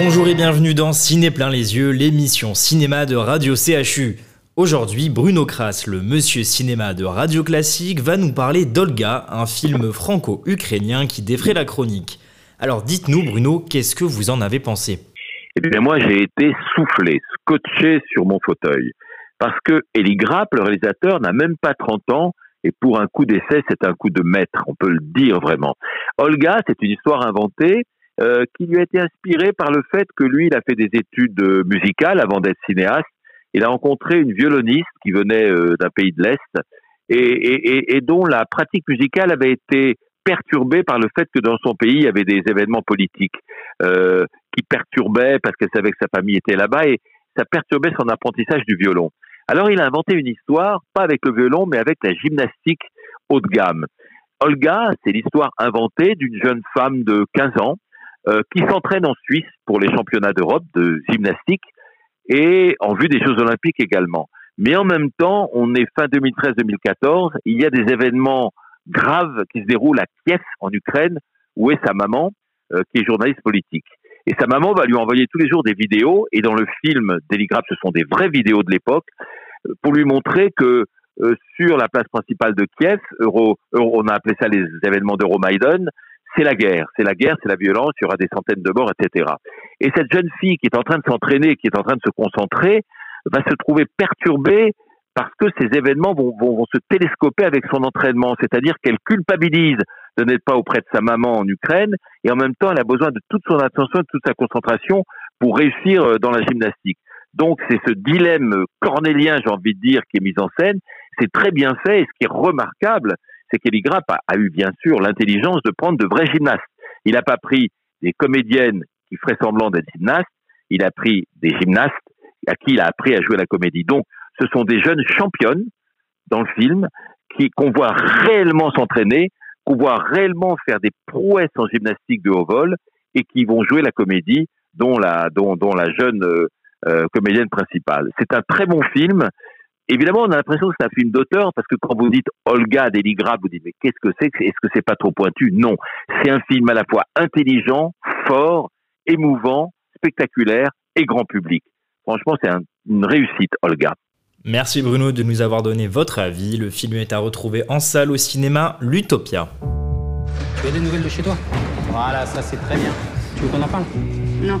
Bonjour et bienvenue dans Ciné plein les yeux, l'émission cinéma de Radio CHU. Aujourd'hui, Bruno Kras, le monsieur cinéma de Radio Classique, va nous parler d'Olga, un film franco-ukrainien qui défraie la chronique. Alors dites-nous, Bruno, qu'est-ce que vous en avez pensé? Eh bien, moi, j'ai été soufflé, scotché sur mon fauteuil. Parce que Eli Grapp, le réalisateur, n'a même pas 30 ans, et pour un coup d'essai, c'est un coup de maître, on peut le dire vraiment. Olga, c'est une histoire inventée euh, qui lui a été inspirée par le fait que lui, il a fait des études euh, musicales avant d'être cinéaste. Il a rencontré une violoniste qui venait euh, d'un pays de l'Est et, et, et, dont la pratique musicale avait été perturbée par le fait que dans son pays, il y avait des événements politiques euh, qui perturbaient parce qu'elle savait que sa famille était là-bas et ça perturbait son apprentissage du violon. Alors il a inventé une histoire, pas avec le violon, mais avec la gymnastique haut de gamme. Olga, c'est l'histoire inventée d'une jeune femme de 15 ans qui s'entraîne en Suisse pour les championnats d'Europe de gymnastique et en vue des Jeux olympiques également. Mais en même temps, on est fin 2013-2014, il y a des événements graves qui se déroulent à Kiev, en Ukraine, où est sa maman, euh, qui est journaliste politique. Et sa maman va lui envoyer tous les jours des vidéos, et dans le film Déligraphe, ce sont des vraies vidéos de l'époque, euh, pour lui montrer que euh, sur la place principale de Kiev, on a appelé ça les événements d'Euromaïdan, c'est la guerre, c'est la guerre, c'est la violence, il y aura des centaines de morts, etc. Et cette jeune fille qui est en train de s'entraîner, qui est en train de se concentrer, va se trouver perturbée parce que ces événements vont, vont, se télescoper avec son entraînement, c'est-à-dire qu'elle culpabilise de n'être pas auprès de sa maman en Ukraine, et en même temps, elle a besoin de toute son attention, de toute sa concentration pour réussir euh, dans la gymnastique. Donc, c'est ce dilemme cornélien, j'ai envie de dire, qui est mis en scène. C'est très bien fait, et ce qui est remarquable, c'est qu'Eli Grapp a, eu bien sûr l'intelligence de prendre de vrais gymnastes. Il n'a pas pris des comédiennes qui feraient semblant d'être gymnastes, il a pris des gymnastes à qui il a appris à jouer la comédie. Donc, ce sont des jeunes championnes dans le film qui qu'on voit réellement s'entraîner, qu'on voit réellement faire des prouesses en gymnastique de haut vol et qui vont jouer la comédie dont la jeune euh, euh, comédienne principale. C'est un très bon film Évidemment, on a l'impression que c'est un film d'auteur parce que quand vous dites Olga Deligra, vous dites mais qu'est-ce que c'est Est-ce que c'est pas trop pointu? Non, c'est un film à la fois intelligent, fort, émouvant, spectaculaire et grand public. Franchement, c'est une réussite, Olga. Merci Bruno de nous avoir donné votre avis. Le film est à retrouver en salle au cinéma L'Utopia. Tu as des nouvelles de chez toi? Voilà, ça c'est très bien. Tu veux qu'on en parle? Non.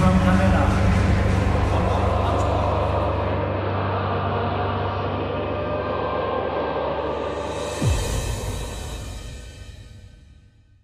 vamos caminhar.